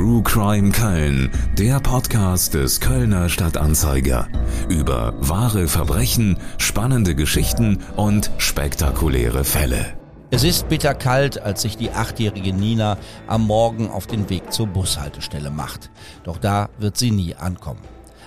True Crime Köln, der Podcast des Kölner Stadtanzeiger. Über wahre Verbrechen, spannende Geschichten und spektakuläre Fälle. Es ist bitterkalt, als sich die achtjährige Nina am Morgen auf den Weg zur Bushaltestelle macht. Doch da wird sie nie ankommen.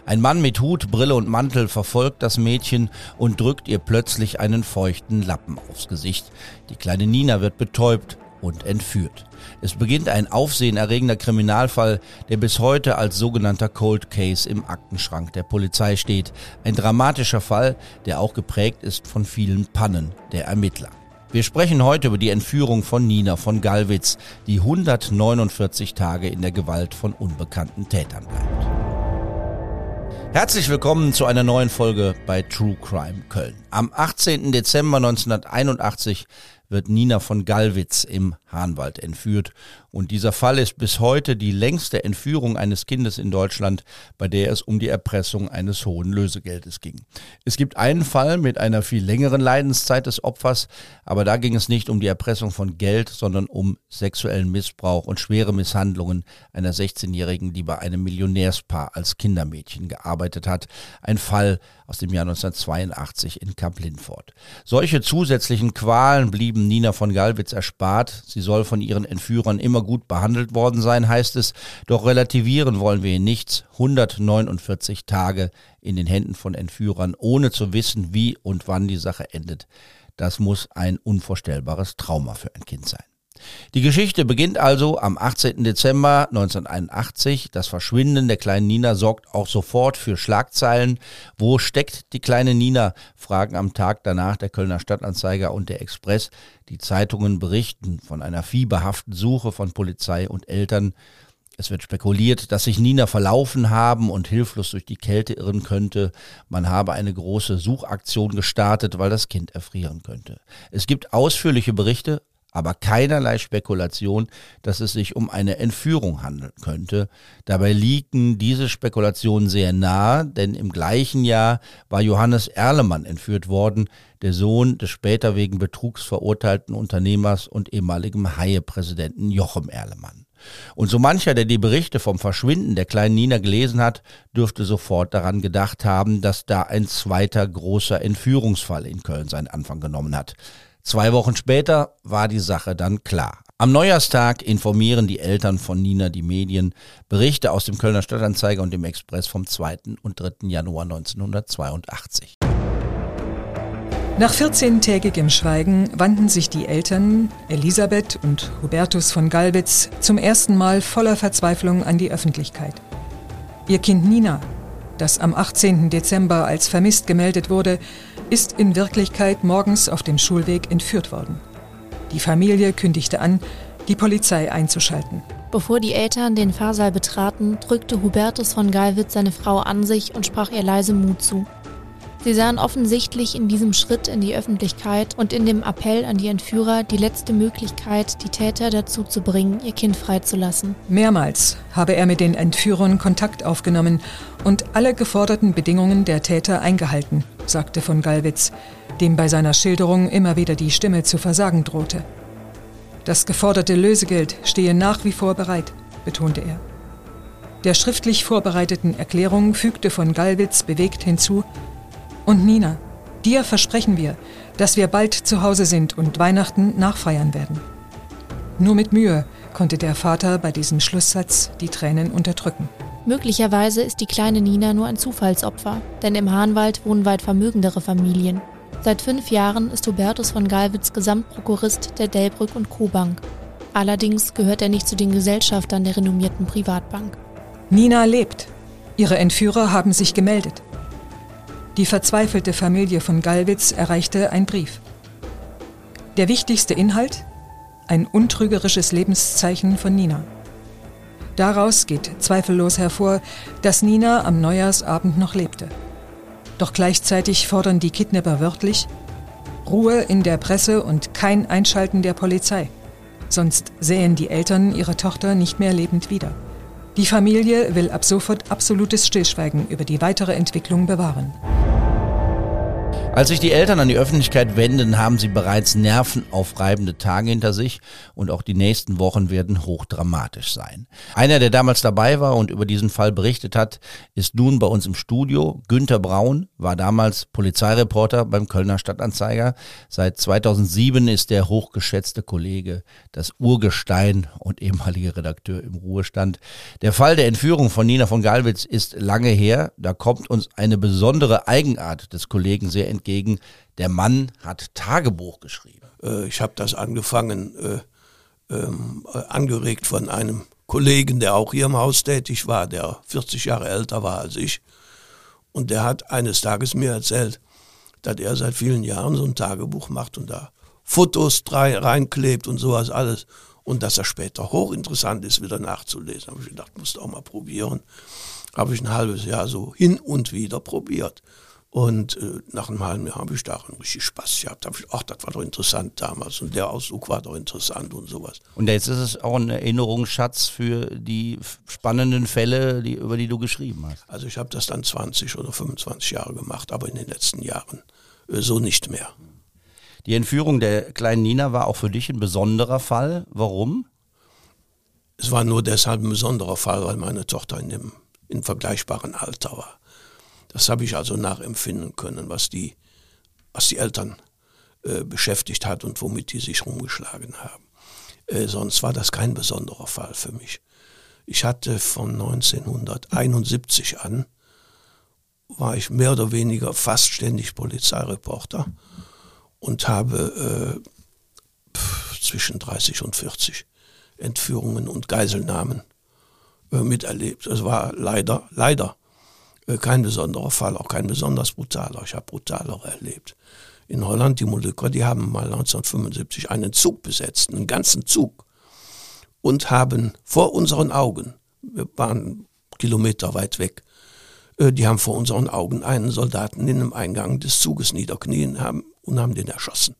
Ein Mann mit Hut, Brille und Mantel verfolgt das Mädchen und drückt ihr plötzlich einen feuchten Lappen aufs Gesicht. Die kleine Nina wird betäubt und entführt. Es beginnt ein aufsehenerregender Kriminalfall, der bis heute als sogenannter Cold Case im Aktenschrank der Polizei steht. Ein dramatischer Fall, der auch geprägt ist von vielen Pannen der Ermittler. Wir sprechen heute über die Entführung von Nina von Gallwitz, die 149 Tage in der Gewalt von unbekannten Tätern bleibt. Herzlich willkommen zu einer neuen Folge bei True Crime Köln. Am 18. Dezember 1981 wird Nina von Gallwitz im Hahnwald entführt. Und dieser Fall ist bis heute die längste Entführung eines Kindes in Deutschland, bei der es um die Erpressung eines hohen Lösegeldes ging. Es gibt einen Fall mit einer viel längeren Leidenszeit des Opfers, aber da ging es nicht um die Erpressung von Geld, sondern um sexuellen Missbrauch und schwere Misshandlungen einer 16-Jährigen, die bei einem Millionärspaar als Kindermädchen gearbeitet hat. Ein Fall aus dem Jahr 1982 in Kamp-Lindfort. Solche zusätzlichen Qualen blieben Nina von Gallwitz erspart. Sie soll von ihren Entführern immer gut behandelt worden sein, heißt es. Doch relativieren wollen wir nichts. 149 Tage in den Händen von Entführern, ohne zu wissen, wie und wann die Sache endet. Das muss ein unvorstellbares Trauma für ein Kind sein. Die Geschichte beginnt also am 18. Dezember 1981. Das Verschwinden der kleinen Nina sorgt auch sofort für Schlagzeilen. Wo steckt die kleine Nina? Fragen am Tag danach der Kölner Stadtanzeiger und der Express. Die Zeitungen berichten von einer fieberhaften Suche von Polizei und Eltern. Es wird spekuliert, dass sich Nina verlaufen haben und hilflos durch die Kälte irren könnte. Man habe eine große Suchaktion gestartet, weil das Kind erfrieren könnte. Es gibt ausführliche Berichte, aber keinerlei Spekulation, dass es sich um eine Entführung handeln könnte. Dabei liegen diese Spekulationen sehr nahe, denn im gleichen Jahr war Johannes Erlemann entführt worden, der Sohn des später wegen Betrugs verurteilten Unternehmers und ehemaligen Haie-Präsidenten Jochem Erlemann. Und so mancher, der die Berichte vom Verschwinden der kleinen Nina gelesen hat, dürfte sofort daran gedacht haben, dass da ein zweiter großer Entführungsfall in Köln seinen Anfang genommen hat. Zwei Wochen später war die Sache dann klar. Am Neujahrstag informieren die Eltern von Nina die Medien. Berichte aus dem Kölner Stadtanzeiger und dem Express vom 2. und 3. Januar 1982. Nach 14-tägigem Schweigen wandten sich die Eltern, Elisabeth und Hubertus von Gallwitz, zum ersten Mal voller Verzweiflung an die Öffentlichkeit. Ihr Kind Nina, das am 18. Dezember als vermisst gemeldet wurde, ist in Wirklichkeit morgens auf dem Schulweg entführt worden. Die Familie kündigte an, die Polizei einzuschalten. Bevor die Eltern den Fahrsaal betraten, drückte Hubertus von Gallwitz seine Frau an sich und sprach ihr leise Mut zu. Sie sahen offensichtlich in diesem Schritt in die Öffentlichkeit und in dem Appell an die Entführer die letzte Möglichkeit, die Täter dazu zu bringen, ihr Kind freizulassen. Mehrmals habe er mit den Entführern Kontakt aufgenommen und alle geforderten Bedingungen der Täter eingehalten, sagte von Gallwitz, dem bei seiner Schilderung immer wieder die Stimme zu versagen drohte. Das geforderte Lösegeld stehe nach wie vor bereit, betonte er. Der schriftlich vorbereiteten Erklärung fügte von Gallwitz bewegt hinzu, und Nina, dir versprechen wir, dass wir bald zu Hause sind und Weihnachten nachfeiern werden. Nur mit Mühe konnte der Vater bei diesem Schlusssatz die Tränen unterdrücken. Möglicherweise ist die kleine Nina nur ein Zufallsopfer, denn im Hahnwald wohnen weit vermögendere Familien. Seit fünf Jahren ist Hubertus von Galwitz Gesamtprokurist der Delbrück und Co. Bank. Allerdings gehört er nicht zu den Gesellschaftern der renommierten Privatbank. Nina lebt. Ihre Entführer haben sich gemeldet. Die verzweifelte Familie von Gallwitz erreichte ein Brief. Der wichtigste Inhalt? Ein untrügerisches Lebenszeichen von Nina. Daraus geht zweifellos hervor, dass Nina am Neujahrsabend noch lebte. Doch gleichzeitig fordern die Kidnapper wörtlich Ruhe in der Presse und kein Einschalten der Polizei. Sonst sähen die Eltern ihre Tochter nicht mehr lebend wieder. Die Familie will ab sofort absolutes Stillschweigen über die weitere Entwicklung bewahren. Als sich die Eltern an die Öffentlichkeit wenden, haben sie bereits nervenaufreibende Tage hinter sich und auch die nächsten Wochen werden hochdramatisch sein. Einer, der damals dabei war und über diesen Fall berichtet hat, ist nun bei uns im Studio. Günter Braun war damals Polizeireporter beim Kölner Stadtanzeiger. Seit 2007 ist der hochgeschätzte Kollege das Urgestein und ehemalige Redakteur im Ruhestand. Der Fall der Entführung von Nina von Galwitz ist lange her. Da kommt uns eine besondere Eigenart des Kollegen sehr entgegen entgegen, der Mann hat Tagebuch geschrieben. Äh, ich habe das angefangen, äh, ähm, angeregt von einem Kollegen, der auch hier im Haus tätig war, der 40 Jahre älter war als ich. Und der hat eines Tages mir erzählt, dass er seit vielen Jahren so ein Tagebuch macht und da Fotos reinklebt und sowas alles. Und dass er später hochinteressant ist, wieder nachzulesen. Habe ich gedacht, musst du auch mal probieren. Habe ich ein halbes Jahr so hin und wieder probiert. Und äh, nach einem halben Jahr habe ich da richtig Spaß gehabt. Da ich, ach, das war doch interessant damals und der Ausdruck war doch interessant und sowas. Und jetzt ist es auch ein Erinnerungsschatz für die spannenden Fälle, die, über die du geschrieben hast. Also ich habe das dann 20 oder 25 Jahre gemacht, aber in den letzten Jahren äh, so nicht mehr. Die Entführung der kleinen Nina war auch für dich ein besonderer Fall. Warum? Es war nur deshalb ein besonderer Fall, weil meine Tochter in dem in vergleichbaren Alter war. Das habe ich also nachempfinden können, was die, was die Eltern äh, beschäftigt hat und womit die sich rumgeschlagen haben. Äh, sonst war das kein besonderer Fall für mich. Ich hatte von 1971 an, war ich mehr oder weniger fast ständig Polizeireporter und habe äh, zwischen 30 und 40 Entführungen und Geiselnahmen äh, miterlebt. Es war leider, leider kein besonderer Fall, auch kein besonders brutaler. Ich habe brutalere erlebt. In Holland, die Molücker, die haben mal 1975 einen Zug besetzt, einen ganzen Zug, und haben vor unseren Augen, wir waren Kilometer weit weg, äh, die haben vor unseren Augen einen Soldaten in dem Eingang des Zuges niederknien haben und haben den erschossen.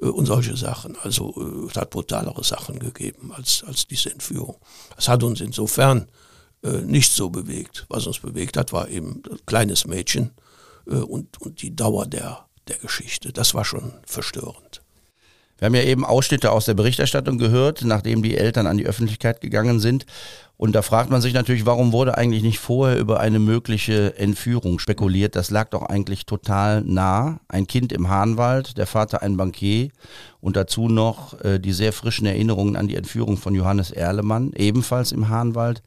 Äh, und solche Sachen. Also es hat brutalere Sachen gegeben als, als diese Entführung. Es hat uns insofern äh, nicht so bewegt. Was uns bewegt hat, war eben ein kleines Mädchen äh, und, und die Dauer der, der Geschichte. Das war schon verstörend. Wir haben ja eben Ausschnitte aus der Berichterstattung gehört, nachdem die Eltern an die Öffentlichkeit gegangen sind. Und da fragt man sich natürlich, warum wurde eigentlich nicht vorher über eine mögliche Entführung spekuliert? Das lag doch eigentlich total nah. Ein Kind im Hahnwald, der Vater ein Bankier und dazu noch äh, die sehr frischen Erinnerungen an die Entführung von Johannes Erlemann, ebenfalls im Hahnwald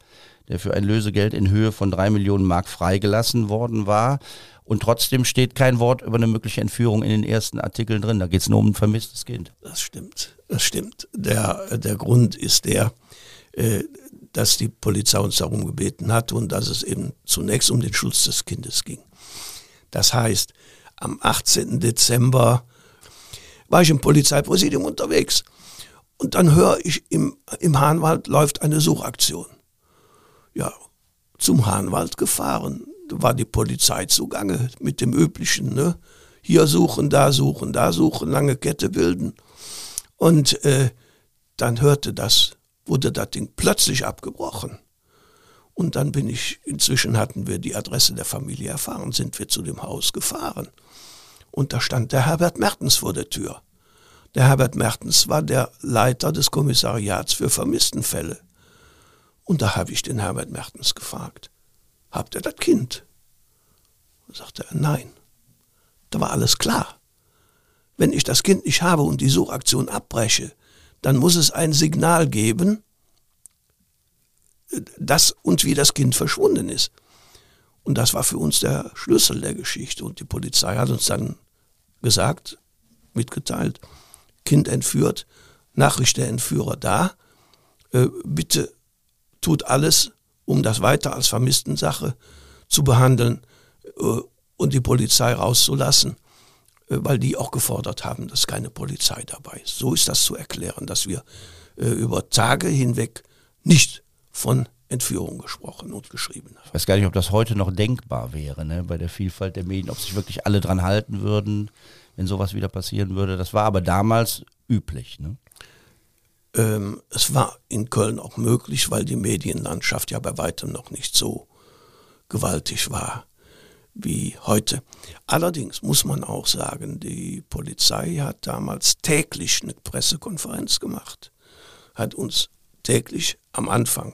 der für ein Lösegeld in Höhe von drei Millionen Mark freigelassen worden war. Und trotzdem steht kein Wort über eine mögliche Entführung in den ersten Artikeln drin. Da geht es nur um ein vermisstes Kind. Das stimmt. Das stimmt. Der, der Grund ist der, äh, dass die Polizei uns darum gebeten hat und dass es eben zunächst um den Schutz des Kindes ging. Das heißt, am 18. Dezember war ich im Polizeipräsidium unterwegs und dann höre ich, im, im Hahnwald läuft eine Suchaktion ja, zum Hahnwald gefahren. Da war die Polizei zugange mit dem üblichen, ne? Hier suchen, da suchen, da suchen, lange Kette bilden. Und äh, dann hörte das, wurde das Ding plötzlich abgebrochen. Und dann bin ich, inzwischen hatten wir die Adresse der Familie erfahren, sind wir zu dem Haus gefahren. Und da stand der Herbert Mertens vor der Tür. Der Herbert Mertens war der Leiter des Kommissariats für Vermisstenfälle. Und da habe ich den Herbert Mertens gefragt, habt ihr das Kind? Da sagte er, nein. Da war alles klar. Wenn ich das Kind nicht habe und die Suchaktion abbreche, dann muss es ein Signal geben, dass und wie das Kind verschwunden ist. Und das war für uns der Schlüssel der Geschichte. Und die Polizei hat uns dann gesagt, mitgeteilt, Kind entführt, Nachricht der Entführer da, äh, bitte tut alles, um das weiter als Vermisstensache zu behandeln äh, und die Polizei rauszulassen, äh, weil die auch gefordert haben, dass keine Polizei dabei ist. So ist das zu erklären, dass wir äh, über Tage hinweg nicht von Entführung gesprochen und geschrieben haben. Ich weiß gar nicht, ob das heute noch denkbar wäre, ne, bei der Vielfalt der Medien, ob sich wirklich alle dran halten würden, wenn sowas wieder passieren würde. Das war aber damals üblich. Ne? Ähm, es war in Köln auch möglich, weil die Medienlandschaft ja bei weitem noch nicht so gewaltig war. wie heute. Allerdings muss man auch sagen, die Polizei hat damals täglich eine Pressekonferenz gemacht, hat uns täglich am Anfang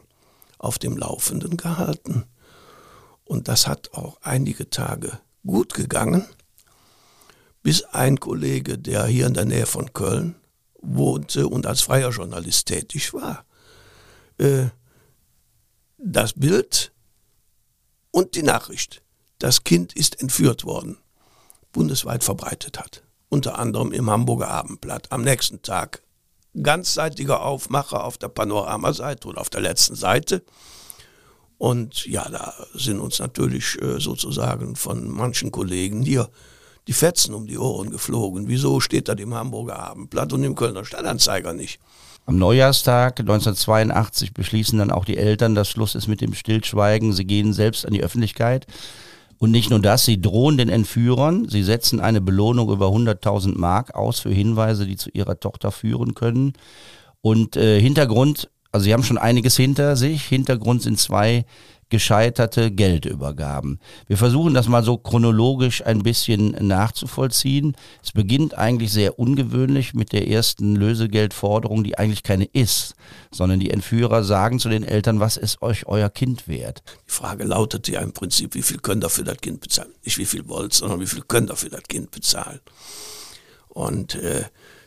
auf dem Laufenden gehalten. Und das hat auch einige Tage gut gegangen, bis ein Kollege, der hier in der Nähe von Köln wohnte und als freier Journalist tätig war, äh, das Bild und die Nachricht, das Kind ist entführt worden, bundesweit verbreitet hat. Unter anderem im Hamburger Abendblatt. Am nächsten Tag ganzseitiger Aufmacher auf der Panoramaseite oder auf der letzten Seite. Und ja, da sind uns natürlich äh, sozusagen von manchen Kollegen hier die Fetzen um die Ohren geflogen. Wieso steht das im Hamburger Abendblatt und im Kölner Stadtanzeiger nicht? Am Neujahrstag 1982 beschließen dann auch die Eltern, dass Schluss ist mit dem Stillschweigen. Sie gehen selbst an die Öffentlichkeit. Und nicht nur das, sie drohen den Entführern. Sie setzen eine Belohnung über 100.000 Mark aus für Hinweise, die zu ihrer Tochter führen können. Und äh, Hintergrund, also sie haben schon einiges hinter sich. Hintergrund sind zwei gescheiterte Geldübergaben. Wir versuchen das mal so chronologisch ein bisschen nachzuvollziehen. Es beginnt eigentlich sehr ungewöhnlich mit der ersten Lösegeldforderung, die eigentlich keine ist, sondern die Entführer sagen zu den Eltern, was ist euch euer Kind wert? Die Frage lautet ja im Prinzip, wie viel könnt ihr für das Kind bezahlen? Nicht wie viel wollt, sondern wie viel könnt ihr für das Kind bezahlen? Und äh,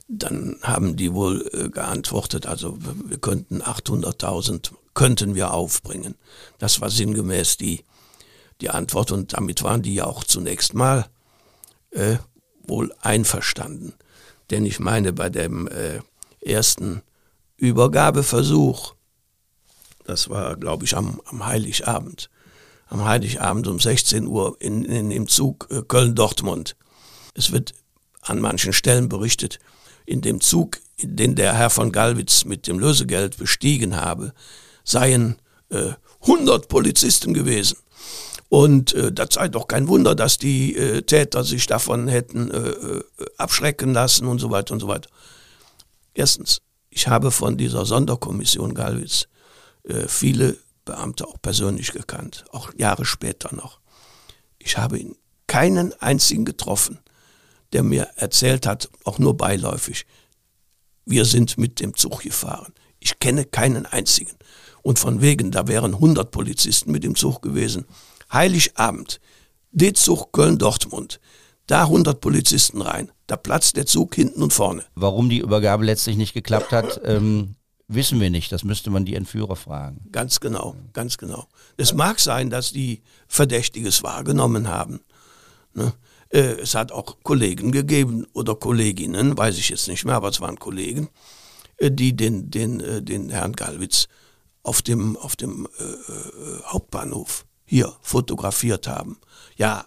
dann haben die wohl äh, geantwortet, also wir könnten 800.000 könnten wir aufbringen. Das war sinngemäß die, die Antwort und damit waren die ja auch zunächst mal äh, wohl einverstanden. Denn ich meine, bei dem äh, ersten Übergabeversuch, das war, glaube ich, am, am Heiligabend, am Heiligabend um 16 Uhr in, in, im Zug äh, Köln-Dortmund. Es wird an manchen Stellen berichtet, in dem Zug, den der Herr von Gallwitz mit dem Lösegeld bestiegen habe, seien äh, 100 Polizisten gewesen. Und äh, das sei doch kein Wunder, dass die äh, Täter sich davon hätten äh, äh, abschrecken lassen und so weiter und so weiter. Erstens, ich habe von dieser Sonderkommission Gallwitz äh, viele Beamte auch persönlich gekannt, auch Jahre später noch. Ich habe ihn keinen einzigen getroffen, der mir erzählt hat, auch nur beiläufig, wir sind mit dem Zug gefahren. Ich kenne keinen einzigen. Und von wegen, da wären 100 Polizisten mit dem Zug gewesen. Heiligabend, D-Zug Köln-Dortmund. Da 100 Polizisten rein. Da platzt der Zug hinten und vorne. Warum die Übergabe letztlich nicht geklappt hat, ähm, wissen wir nicht. Das müsste man die Entführer fragen. Ganz genau, ganz genau. Es mag sein, dass die Verdächtiges wahrgenommen haben. Ne? Äh, es hat auch Kollegen gegeben oder Kolleginnen, weiß ich jetzt nicht mehr, aber es waren Kollegen, äh, die den, den, äh, den Herrn Galwitz auf dem, auf dem äh, Hauptbahnhof hier fotografiert haben. Ja,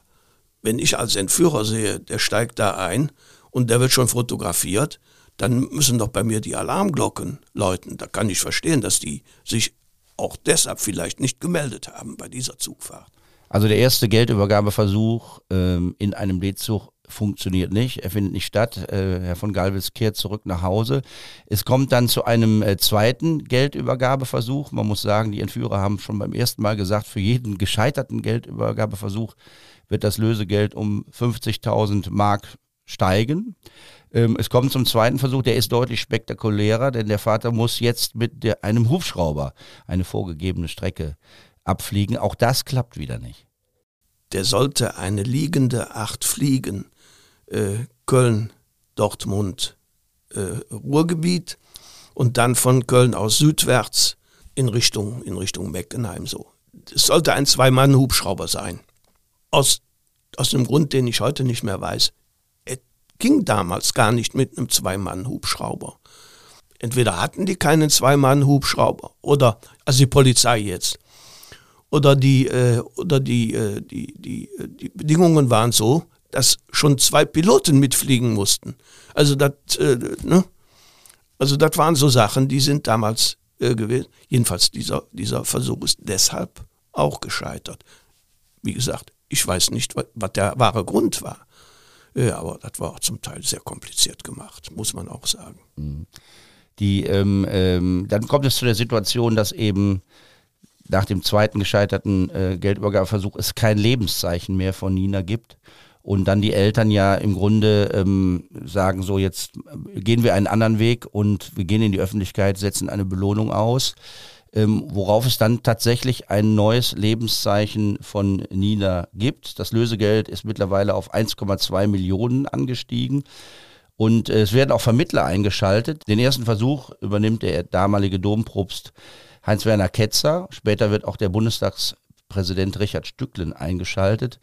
wenn ich als Entführer sehe, der steigt da ein und der wird schon fotografiert, dann müssen doch bei mir die Alarmglocken läuten. Da kann ich verstehen, dass die sich auch deshalb vielleicht nicht gemeldet haben bei dieser Zugfahrt. Also der erste Geldübergabeversuch ähm, in einem D-Zug funktioniert nicht, er findet nicht statt. Äh, Herr von Galvis kehrt zurück nach Hause. Es kommt dann zu einem äh, zweiten Geldübergabeversuch. Man muss sagen, die Entführer haben schon beim ersten Mal gesagt, für jeden gescheiterten Geldübergabeversuch wird das Lösegeld um 50.000 Mark steigen. Ähm, es kommt zum zweiten Versuch, der ist deutlich spektakulärer, denn der Vater muss jetzt mit der, einem Hubschrauber eine vorgegebene Strecke abfliegen. Auch das klappt wieder nicht. Der sollte eine liegende Acht fliegen. Äh, Köln, Dortmund, äh, Ruhrgebiet und dann von Köln aus südwärts in Richtung, in Richtung Meckenheim so. Es sollte ein Zwei-Mann-Hubschrauber sein. Aus, aus einem Grund, den ich heute nicht mehr weiß. Es ging damals gar nicht mit einem Zwei-Mann-Hubschrauber. Entweder hatten die keinen Zwei-Mann-Hubschrauber oder, also die Polizei jetzt, oder die, äh, oder die, äh, die, die, äh, die Bedingungen waren so, dass schon zwei Piloten mitfliegen mussten. Also das, äh, ne? Also waren so Sachen, die sind damals äh, gewesen. Jedenfalls dieser, dieser Versuch ist deshalb auch gescheitert. Wie gesagt, ich weiß nicht, was, der wahre Grund war. Ja, aber das war auch zum Teil sehr kompliziert gemacht, muss man auch sagen. Mhm. Die, ähm, ähm, dann kommt es zu der Situation, dass eben nach dem zweiten gescheiterten äh, Geldübergabeversuch es kein Lebenszeichen mehr von Nina gibt. Und dann die Eltern ja im Grunde ähm, sagen, so jetzt gehen wir einen anderen Weg und wir gehen in die Öffentlichkeit, setzen eine Belohnung aus ähm, worauf es dann tatsächlich ein neues Lebenszeichen von Nina gibt. Das Lösegeld ist mittlerweile auf 1,2 Millionen angestiegen. Und äh, es werden auch Vermittler eingeschaltet. Den ersten Versuch übernimmt der damalige Dompropst Heinz-Werner Ketzer. Später wird auch der Bundestagspräsident Richard Stücklen eingeschaltet.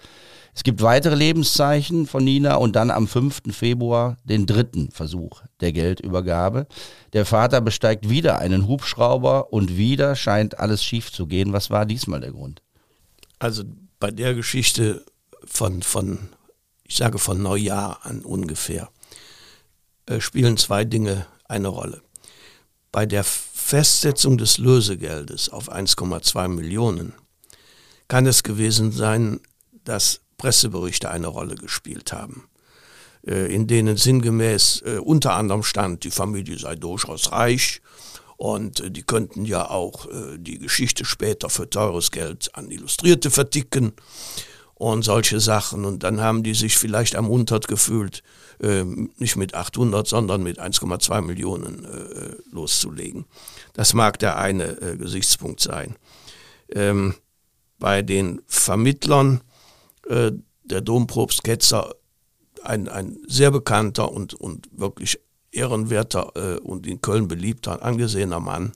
Es gibt weitere Lebenszeichen von Nina und dann am 5. Februar den dritten Versuch der Geldübergabe. Der Vater besteigt wieder einen Hubschrauber und wieder scheint alles schief zu gehen. Was war diesmal der Grund? Also bei der Geschichte von, von ich sage von Neujahr an ungefähr, äh, spielen zwei Dinge eine Rolle. Bei der Festsetzung des Lösegeldes auf 1,2 Millionen kann es gewesen sein, dass Presseberichte eine Rolle gespielt haben, äh, in denen sinngemäß äh, unter anderem stand, die Familie sei durchaus reich und äh, die könnten ja auch die Geschichte später für teures Geld an Illustrierte verticken und solche Sachen. Und dann haben die sich vielleicht ermuntert gefühlt, nicht mit 800, sondern mit 1,2 Millionen loszulegen. Das mag der eine Gesichtspunkt sein. Ähm, bei den Vermittlern äh, der Dompropst Ketzer, ein, ein sehr bekannter und, und wirklich ehrenwerter äh, und in Köln beliebter, angesehener Mann,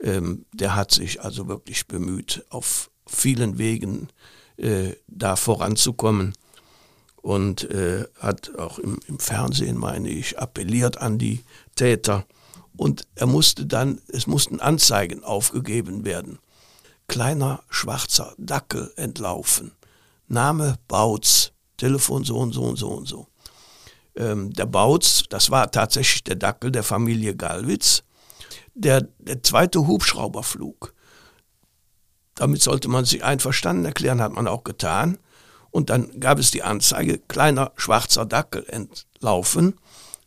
ähm, der hat sich also wirklich bemüht, auf vielen Wegen äh, da voranzukommen und äh, hat auch im, im, Fernsehen, meine ich, appelliert an die Täter. Und er musste dann, es mussten Anzeigen aufgegeben werden. Kleiner schwarzer Dackel entlaufen. Name Bautz, Telefon so und so und so und so. Ähm, der Bautz, das war tatsächlich der Dackel der Familie Galwitz. Der, der zweite Hubschrauberflug, damit sollte man sich einverstanden erklären, hat man auch getan. Und dann gab es die Anzeige, kleiner schwarzer Dackel entlaufen,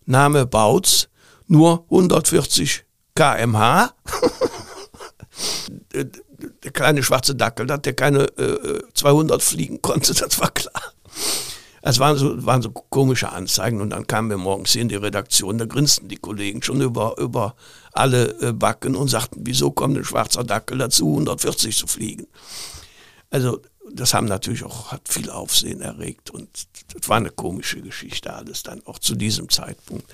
Name Bautz, nur 140 kmh. der kleine schwarze Dackel, dass der keine äh, 200 fliegen konnte, das war klar. Es waren so, waren so komische Anzeigen und dann kamen wir morgens hier in die Redaktion, da grinsten die Kollegen schon über, über alle äh, Backen und sagten, wieso kommt ein schwarzer Dackel dazu, 140 zu fliegen. Also das haben natürlich auch, hat viel Aufsehen erregt und das war eine komische Geschichte alles dann, auch zu diesem Zeitpunkt.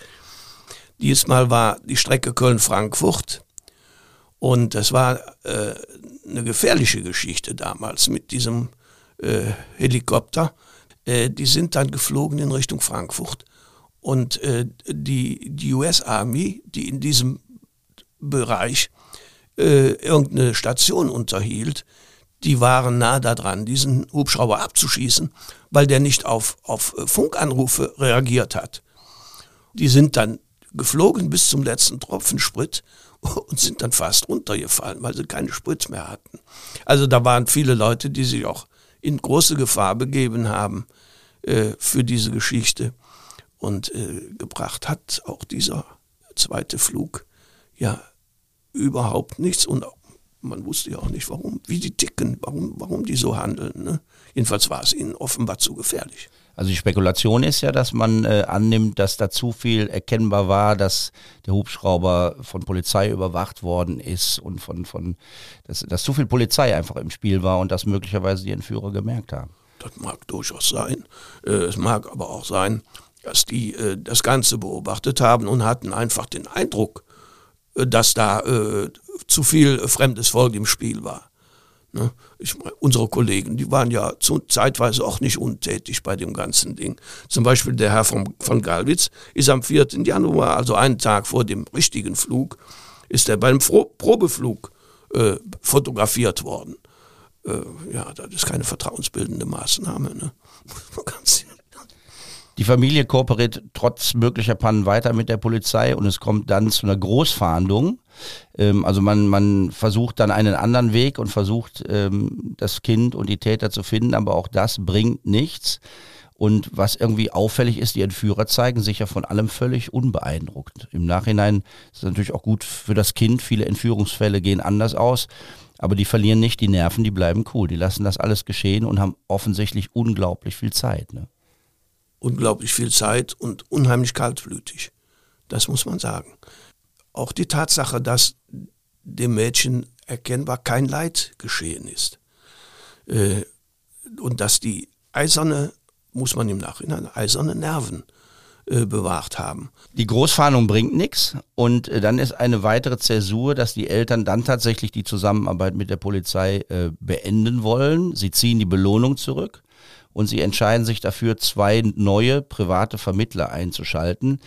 Diesmal war die Strecke Köln-Frankfurt und das war äh, eine gefährliche Geschichte damals mit diesem äh, Helikopter. Äh, die sind dann geflogen in Richtung Frankfurt. Und äh, die, die US Army, die in diesem Bereich äh, irgendeine Station unterhielt, die waren nah daran, diesen Hubschrauber abzuschießen, weil der nicht auf, auf Funkanrufe reagiert hat. Die sind dann geflogen bis zum letzten Tropfen Sprit und sind dann fast runtergefallen, weil sie keine Spritz mehr hatten. Also da waren viele Leute, die sich auch in große Gefahr begeben haben äh, für diese Geschichte. Und äh, gebracht hat auch dieser zweite Flug ja überhaupt nichts. Und man wusste ja auch nicht, warum, wie die ticken, warum, warum die so handeln. Ne? Jedenfalls war es ihnen offenbar zu gefährlich. Also die Spekulation ist ja, dass man äh, annimmt, dass da zu viel erkennbar war, dass der Hubschrauber von Polizei überwacht worden ist und von, von dass, dass zu viel Polizei einfach im Spiel war und das möglicherweise die Entführer gemerkt haben. Das mag durchaus sein. Äh, es mag aber auch sein, dass die äh, das Ganze beobachtet haben und hatten einfach den Eindruck, äh, dass da äh, zu viel fremdes Volk im Spiel war. Ne? Ich, unsere Kollegen, die waren ja zu, zeitweise auch nicht untätig bei dem ganzen Ding. Zum Beispiel der Herr von, von Galwitz ist am 4. Januar, also einen Tag vor dem richtigen Flug, ist er beim Fro Probeflug äh, fotografiert worden. Äh, ja, das ist keine vertrauensbildende Maßnahme. Ne? Ganz die Familie kooperiert trotz möglicher Pannen weiter mit der Polizei und es kommt dann zu einer Großfahndung. Ähm, also man, man versucht dann einen anderen Weg und versucht ähm, das Kind und die Täter zu finden, aber auch das bringt nichts. Und was irgendwie auffällig ist, die Entführer zeigen sich ja von allem völlig unbeeindruckt. Im Nachhinein ist es natürlich auch gut für das Kind. Viele Entführungsfälle gehen anders aus. Aber die verlieren nicht die Nerven, die bleiben cool. Die lassen das alles geschehen und haben offensichtlich unglaublich viel Zeit. Ne? Unglaublich viel Zeit und unheimlich kaltblütig. Das muss man sagen. Auch die Tatsache, dass dem Mädchen erkennbar kein Leid geschehen ist. Äh, und dass die eiserne, muss man im Nachhinein, eiserne Nerven äh, bewahrt haben. Die Großfahndung bringt nichts und äh, dann ist eine weitere Zäsur, dass die Eltern dann tatsächlich die Zusammenarbeit mit der Polizei beenden wollen. Sie ziehen die Belohnung zurück und sie entscheiden sich dafür, zwei neue private Vermittler einzuschalten.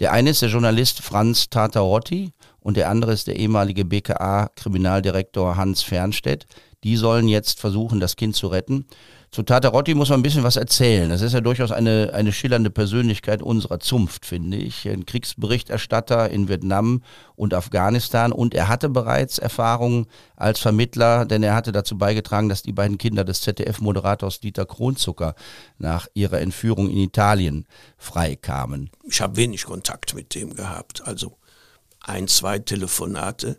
Der eine ist der Journalist Franz Tatarotti und der andere ist der ehemalige BKA-Kriminaldirektor Hans Fernstedt. Die sollen jetzt versuchen, das Kind zu retten. Zu Tatarotti muss man ein bisschen was erzählen. Das ist ja durchaus eine, eine schillernde Persönlichkeit unserer Zunft, finde ich. Ein Kriegsberichterstatter in Vietnam und Afghanistan. Und er hatte bereits Erfahrungen als Vermittler, denn er hatte dazu beigetragen, dass die beiden Kinder des ZDF-Moderators Dieter Kronzucker nach ihrer Entführung in Italien freikamen. Ich habe wenig Kontakt mit dem gehabt. Also ein, zwei Telefonate.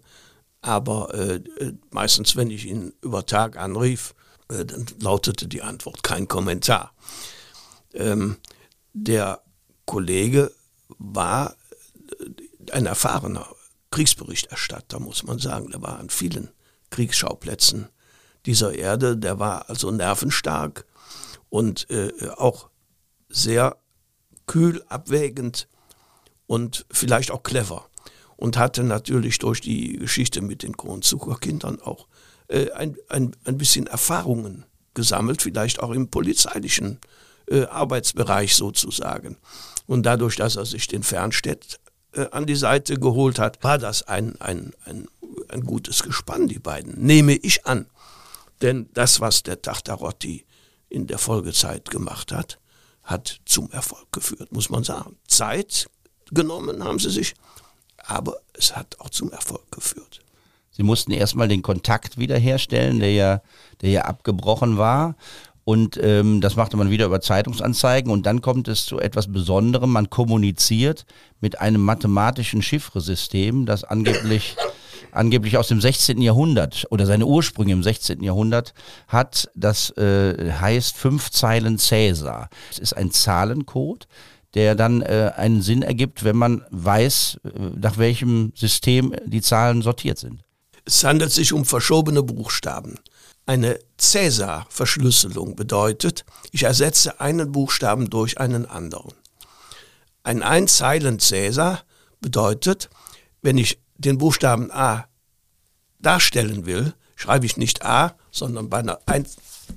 Aber äh, äh meistens, wenn ich ihn über Tag anrief, äh, dann lautete die Antwort kein Kommentar. Ähm, der Kollege war äh, ein erfahrener Kriegsberichterstatter, muss man sagen. Der war an vielen Kriegsschauplätzen dieser Erde. Der war also nervenstark und äh, auch sehr kühl, abwägend und vielleicht auch clever. Und hatte natürlich durch die Geschichte mit den Kronzuckerkindern auch äh, ein, ein, ein bisschen Erfahrungen gesammelt, vielleicht auch im polizeilichen äh, Arbeitsbereich sozusagen. Und dadurch, dass er sich den Fernstedt äh, an die Seite geholt hat, war das ein, ein, ein, ein gutes Gespann, die beiden, nehme ich an. Denn das, was der Tachtarotti in der Folgezeit gemacht hat, hat zum Erfolg geführt, muss man sagen. Zeit genommen haben sie sich, aber es hat auch zum Erfolg geführt. Sie mussten erstmal den Kontakt wiederherstellen, der ja, der ja abgebrochen war. Und ähm, das machte man wieder über Zeitungsanzeigen. Und dann kommt es zu etwas Besonderem. Man kommuniziert mit einem mathematischen Chiffresystem, das angeblich angeblich aus dem 16. Jahrhundert oder seine Ursprünge im 16. Jahrhundert hat. Das äh, heißt fünf Zeilen Cäsar. Es ist ein Zahlencode, der dann äh, einen Sinn ergibt, wenn man weiß, äh, nach welchem System die Zahlen sortiert sind. Es handelt sich um verschobene Buchstaben. Eine Cäsar-Verschlüsselung bedeutet, ich ersetze einen Buchstaben durch einen anderen. Ein Einzeilen-Cäsar bedeutet, wenn ich den Buchstaben A darstellen will, schreibe ich nicht A, sondern bei einer ein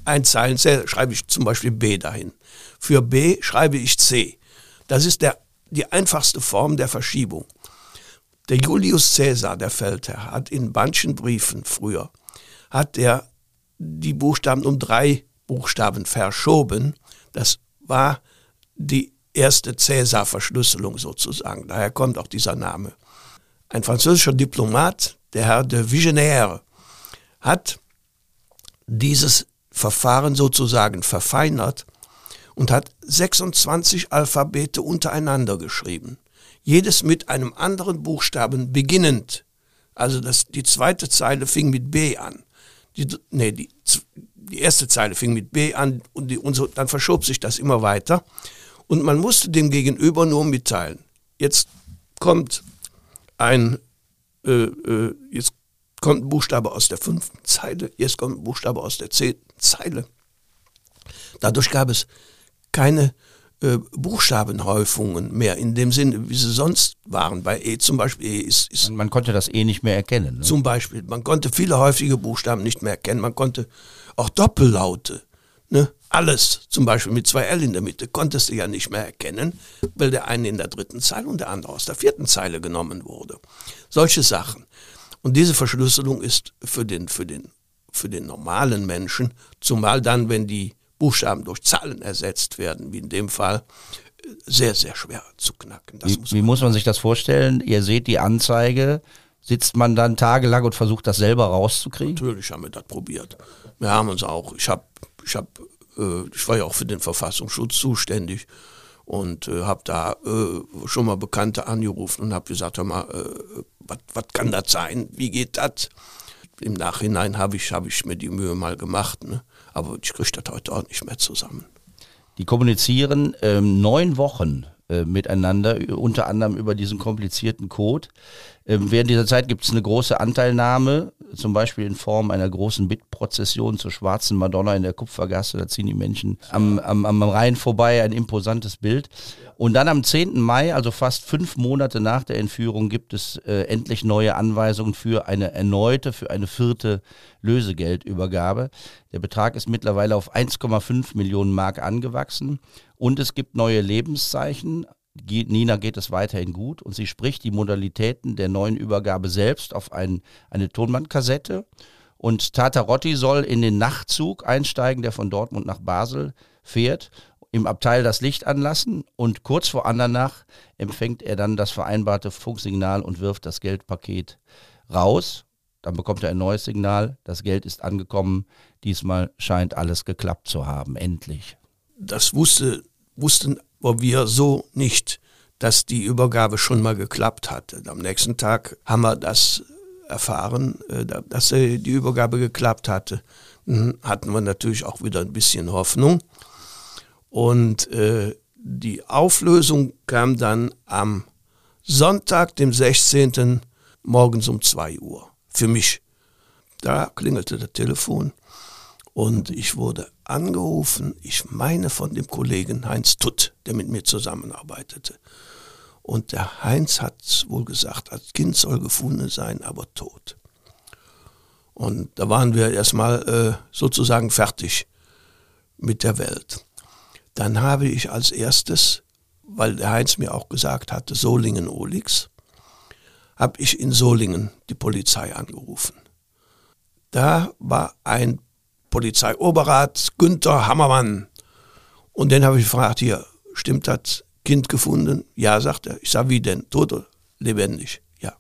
Einzeilen schreibe ich zum Beispiel B dahin. Für B schreibe ich C. Das ist der, die einfachste Form der Verschiebung. Der Julius Caesar, der Feldherr, hat in manchen Briefen früher, hat er die Buchstaben um drei Buchstaben verschoben. Das war die erste Caesar-Verschlüsselung sozusagen. Daher kommt auch dieser Name. Ein französischer Diplomat, der Herr de Vigenère, hat dieses Verfahren sozusagen verfeinert und hat 26 Alphabete untereinander geschrieben jedes mit einem anderen Buchstaben beginnend. Also das, die zweite Zeile fing mit B an. Die, nee, die, die erste Zeile fing mit B an und, die, und so, dann verschob sich das immer weiter. Und man musste dem Gegenüber nur mitteilen. Jetzt kommt ein, äh, äh, jetzt kommt ein Buchstabe aus der fünften Zeile, jetzt kommt ein Buchstabe aus der zehnten Zeile. Dadurch gab es keine äh, Buchstabenhäufungen mehr in dem Sinne, wie sie sonst waren. Bei E zum Beispiel E ist, ist man konnte das E nicht mehr erkennen. Ne? Zum Beispiel, man konnte viele häufige Buchstaben nicht mehr erkennen. Man konnte auch Doppellaute, ne? alles, zum Beispiel mit zwei L in der Mitte, konntest du ja nicht mehr erkennen, weil der eine in der dritten Zeile und der andere aus der vierten Zeile genommen wurde. Solche Sachen. Und diese Verschlüsselung ist für den, für den, für den normalen Menschen, zumal dann, wenn die Buchstaben durch Zahlen ersetzt werden, wie in dem Fall, sehr, sehr schwer zu knacken. Wie muss, wie, muss man sich das vorstellen? Ihr seht die Anzeige, sitzt man dann tagelang und versucht das selber rauszukriegen? Natürlich haben wir das probiert. Wir haben uns auch, ich habe, ich habe, äh, ich war ja auch für den Verfassungsschutz zuständig und äh, habe da äh, schon mal Bekannte angerufen und habe gesagt, hör mal, äh, was kann das sein? Wie geht das? Im Nachhinein habe ich, hab ich mir die Mühe mal gemacht, ne? Aber ich kriege das heute auch nicht mehr zusammen. Die kommunizieren ähm, neun Wochen äh, miteinander, unter anderem über diesen komplizierten Code. Ähm, während dieser Zeit gibt es eine große Anteilnahme, zum Beispiel in Form einer großen Bittprozession zur schwarzen Madonna in der Kupfergasse. Da ziehen die Menschen am, am, am Rhein vorbei, ein imposantes Bild. Und dann am 10. Mai, also fast fünf Monate nach der Entführung, gibt es äh, endlich neue Anweisungen für eine erneute, für eine vierte Lösegeldübergabe. Der Betrag ist mittlerweile auf 1,5 Millionen Mark angewachsen. Und es gibt neue Lebenszeichen. Nina geht es weiterhin gut und sie spricht die Modalitäten der neuen Übergabe selbst auf ein, eine Tonbandkassette. Und Tata Rotti soll in den Nachtzug einsteigen, der von Dortmund nach Basel fährt, im Abteil das Licht anlassen und kurz vor Andernach empfängt er dann das vereinbarte Funksignal und wirft das Geldpaket raus. Dann bekommt er ein neues Signal, das Geld ist angekommen. Diesmal scheint alles geklappt zu haben, endlich. Das wusste, wussten wir so nicht, dass die Übergabe schon mal geklappt hatte. Am nächsten Tag haben wir das erfahren, äh, dass die Übergabe geklappt hatte. Dann hatten wir natürlich auch wieder ein bisschen Hoffnung. Und äh, die Auflösung kam dann am Sonntag, dem 16. morgens um 2 Uhr. Für mich. Da klingelte das Telefon und ich wurde angerufen, ich meine von dem Kollegen Heinz Tutt, der mit mir zusammenarbeitete. Und der Heinz hat wohl gesagt, das Kind soll gefunden sein, aber tot. Und da waren wir erstmal äh, sozusagen fertig mit der Welt. Dann habe ich als erstes, weil der Heinz mir auch gesagt hatte, Solingen-Olix, habe ich in Solingen die Polizei angerufen. Da war ein Polizeioberrat Günther Hammermann. Und den habe ich gefragt, hier, stimmt das Kind gefunden? Ja, sagt er. Ich sage, wie denn? Tot oder lebendig? Ja.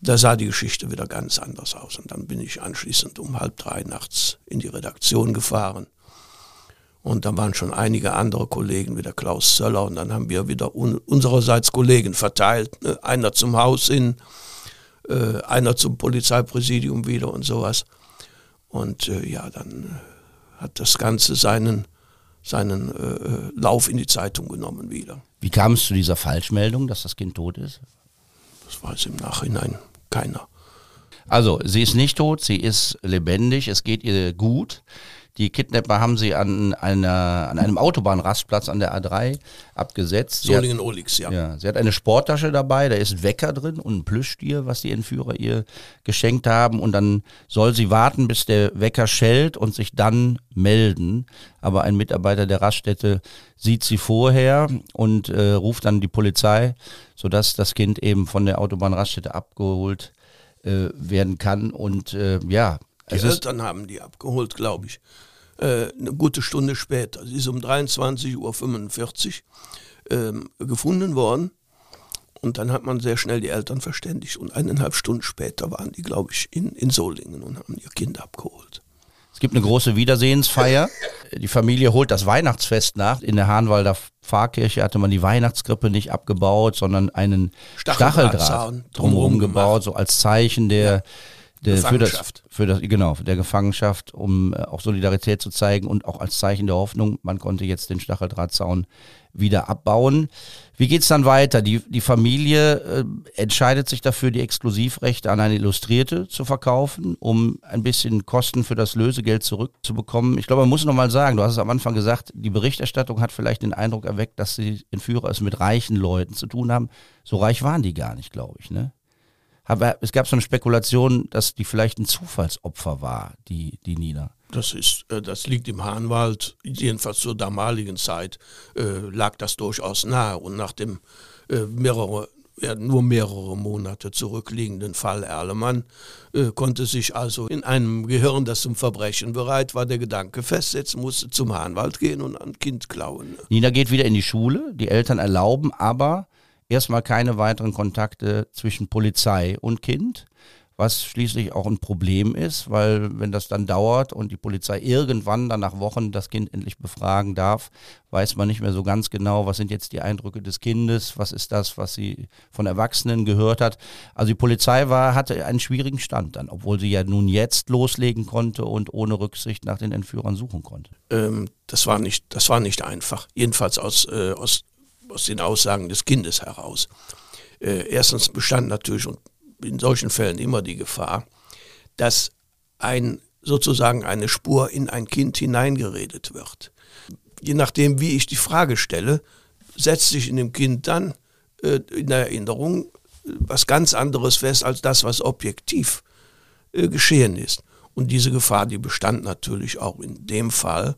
Da sah die Geschichte wieder ganz anders aus. Und dann bin ich anschließend um halb drei nachts in die Redaktion gefahren. Und dann waren schon einige andere Kollegen, wie der Klaus Söller. Und dann haben wir wieder un unsererseits Kollegen verteilt. Ne? Einer zum Haus hin, äh, einer zum Polizeipräsidium wieder und sowas. Und äh, ja, dann äh, hat das Ganze seinen, seinen äh, äh, Lauf in die Zeitung genommen wieder. Wie kam es zu dieser Falschmeldung, dass das Kind tot ist? Das weiß im Nachhinein keiner. Also, sie ist nicht tot, sie ist lebendig, es geht ihr gut. Die Kidnapper haben sie an, einer, an einem Autobahnrastplatz an der A3 abgesetzt. Solingen-Olix, ja. ja. Sie hat eine Sporttasche dabei, da ist ein Wecker drin und ein Plüschtier, was die Entführer ihr geschenkt haben. Und dann soll sie warten, bis der Wecker schellt und sich dann melden. Aber ein Mitarbeiter der Raststätte sieht sie vorher und äh, ruft dann die Polizei, sodass das Kind eben von der Autobahnraststätte abgeholt äh, werden kann. Und äh, ja, die es Eltern haben die abgeholt, glaube ich. Äh, eine gute Stunde später. Sie ist um 23.45 Uhr ähm, gefunden worden. Und dann hat man sehr schnell die Eltern verständigt. Und eineinhalb Stunden später waren die, glaube ich, in, in Solingen und haben ihr Kind abgeholt. Es gibt eine große Wiedersehensfeier. Die Familie holt das Weihnachtsfest nach. In der Hahnwalder Pfarrkirche hatte man die Weihnachtskrippe nicht abgebaut, sondern einen Stacheldraht drumherum gebaut, so als Zeichen der, ja der, für das, für das, genau, der Gefangenschaft, um äh, auch Solidarität zu zeigen und auch als Zeichen der Hoffnung, man konnte jetzt den Stacheldrahtzaun wieder abbauen. Wie geht's dann weiter? Die, die Familie äh, entscheidet sich dafür, die Exklusivrechte an eine Illustrierte zu verkaufen, um ein bisschen Kosten für das Lösegeld zurückzubekommen. Ich glaube, man muss nochmal sagen, du hast es am Anfang gesagt, die Berichterstattung hat vielleicht den Eindruck erweckt, dass die Entführer es mit reichen Leuten zu tun haben. So reich waren die gar nicht, glaube ich, ne? Aber es gab so eine Spekulation, dass die vielleicht ein Zufallsopfer war, die, die Nina. Das ist, äh, das liegt im Hahnwald, jedenfalls zur damaligen Zeit äh, lag das durchaus nahe. Und nach dem äh, mehrere, nur mehrere Monate zurückliegenden Fall Erlemann konnte sich also in einem Gehirn, das zum Verbrechen bereit war, der Gedanke festsetzen, musste zum Hahnwald gehen und ein Kind klauen. Nina geht wieder in die Schule, die Eltern erlauben aber erstmal keine weiteren Kontakte zwischen Polizei und Kind, was schließlich auch ein Problem ist, weil wenn das dann dauert und die Polizei irgendwann dann nach Wochen das Kind endlich befragen darf, weiß man nicht mehr so ganz genau, was sind jetzt die Eindrücke des Kindes, was ist das, was sie von Erwachsenen gehört hat. Also die Polizei war, hatte einen schwierigen Stand dann, obwohl sie ja nun jetzt loslegen konnte und ohne Rücksicht nach den Entführern suchen konnte. Ähm, das, war nicht, das war nicht einfach, jedenfalls aus, äh, aus, aus den Aussagen des Kindes heraus. Äh, erstens bestand natürlich und in solchen Fällen immer die Gefahr, dass ein sozusagen eine Spur in ein Kind hineingeredet wird. Je nachdem, wie ich die Frage stelle, setzt sich in dem Kind dann äh, in der Erinnerung was ganz anderes fest als das, was objektiv äh, geschehen ist. Und diese Gefahr, die bestand natürlich auch in dem Fall.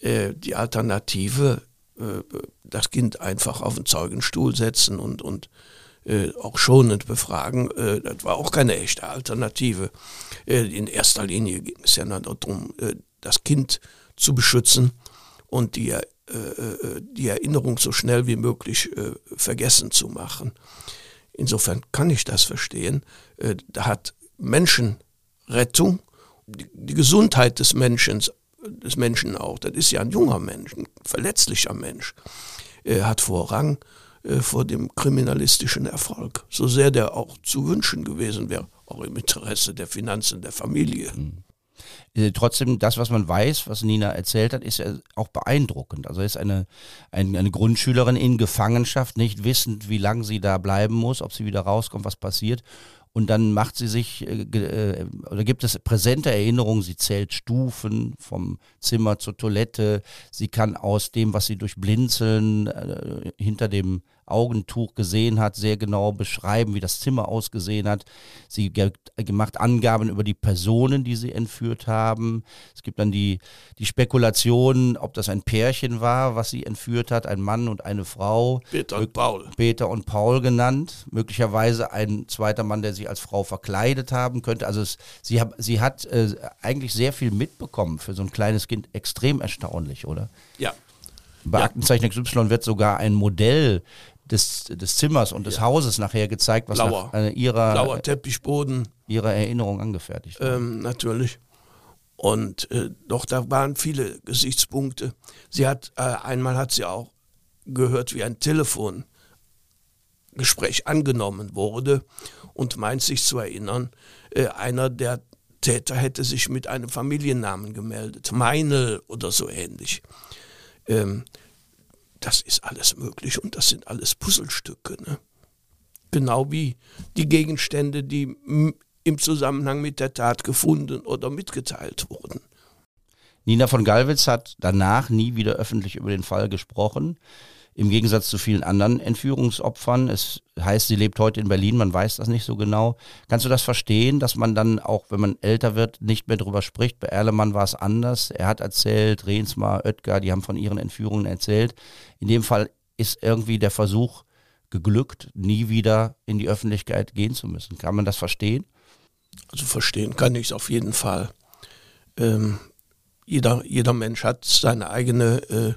Äh, die Alternative, äh, das Kind einfach auf den Zeugenstuhl setzen und, und äh, auch schonend befragen, äh, das war auch keine echte Alternative. Äh, in erster Linie ging es ja darum, äh, das Kind zu beschützen und die, die Erinnerung so schnell wie möglich vergessen zu machen. Insofern kann ich das verstehen. da hat Menschenrettung, die Gesundheit des Menschen, des Menschen auch, das ist ja ein junger Mensch, ein verletzlicher Mensch, hat Vorrang äh, vor dem kriminalistischen Erfolg. So sehr der auch zu wünschen gewesen wäre, auch im Interesse der Finanzen der Familie. Mhm. Äh, trotzdem, das, was man weiß, was Nina erzählt hat, ist ja auch beeindruckend. Also ist eine, eine, eine Grundschülerin in Gefangenschaft, nicht wissend, wie lange sie da bleiben muss, ob sie wieder rauskommt, was passiert und dann macht sie sich, äh, äh, oder gibt es präsente Erinnerungen, sie zählt Stufen vom Zimmer zur Toilette, sie kann aus dem, was sie durch Blinzeln äh, hinter dem Augentuch gesehen hat, sehr genau beschreiben, wie das Zimmer ausgesehen hat. Sie gemacht Angaben über die Personen, die sie entführt haben. Es gibt dann die, die Spekulation, ob das ein Pärchen war, was sie entführt hat, ein Mann und eine Frau. Peter und Paul. Peter und Paul genannt. Möglicherweise ein zweiter Mann, der sich als Frau verkleidet haben könnte. Also es, sie, hab, sie hat äh, eigentlich sehr viel mitbekommen für so ein kleines Kind. Extrem erstaunlich, oder? Ja, bei ja. Aktenzeichen XY wird sogar ein Modell des, des Zimmers und des ja. Hauses nachher gezeigt, was Blauer. nach äh, ihrer, Blauer Teppichboden. ihrer Erinnerung angefertigt wurde. Ähm, natürlich. Und äh, doch, da waren viele Gesichtspunkte. Sie hat, äh, einmal hat sie auch gehört, wie ein Telefongespräch angenommen wurde und meint sich zu erinnern, äh, einer der Täter hätte sich mit einem Familiennamen gemeldet, Meinl oder so ähnlich. Ähm, das ist alles möglich und das sind alles Puzzlestücke. Ne? Genau wie die Gegenstände, die im Zusammenhang mit der Tat gefunden oder mitgeteilt wurden. Nina von Gallwitz hat danach nie wieder öffentlich über den Fall gesprochen. Im Gegensatz zu vielen anderen Entführungsopfern. Es heißt, sie lebt heute in Berlin, man weiß das nicht so genau. Kannst du das verstehen, dass man dann auch, wenn man älter wird, nicht mehr darüber spricht? Bei Erlemann war es anders. Er hat erzählt, Rehnsmar, Oetker, die haben von ihren Entführungen erzählt. In dem Fall ist irgendwie der Versuch geglückt, nie wieder in die Öffentlichkeit gehen zu müssen. Kann man das verstehen? Also verstehen kann ich es auf jeden Fall. Ähm, jeder, jeder Mensch hat seine eigene äh,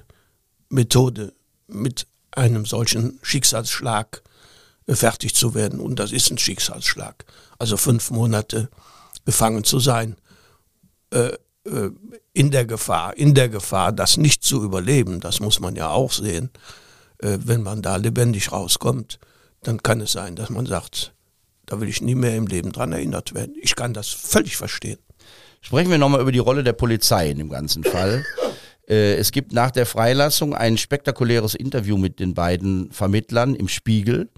Methode, mit einem solchen Schicksalsschlag äh, fertig zu werden. Und das ist ein Schicksalsschlag. Also fünf Monate gefangen zu sein, äh, äh, in der Gefahr, in der Gefahr, das nicht zu überleben, das muss man ja auch sehen. Äh, wenn man da lebendig rauskommt, dann kann es sein, dass man sagt, da will ich nie mehr im Leben dran erinnert werden. Ich kann das völlig verstehen. Sprechen wir nochmal über die Rolle der Polizei in dem ganzen Fall. Äh, es gibt nach der Freilassung ein spektakuläres Interview mit den beiden Vermittlern im Spiegel.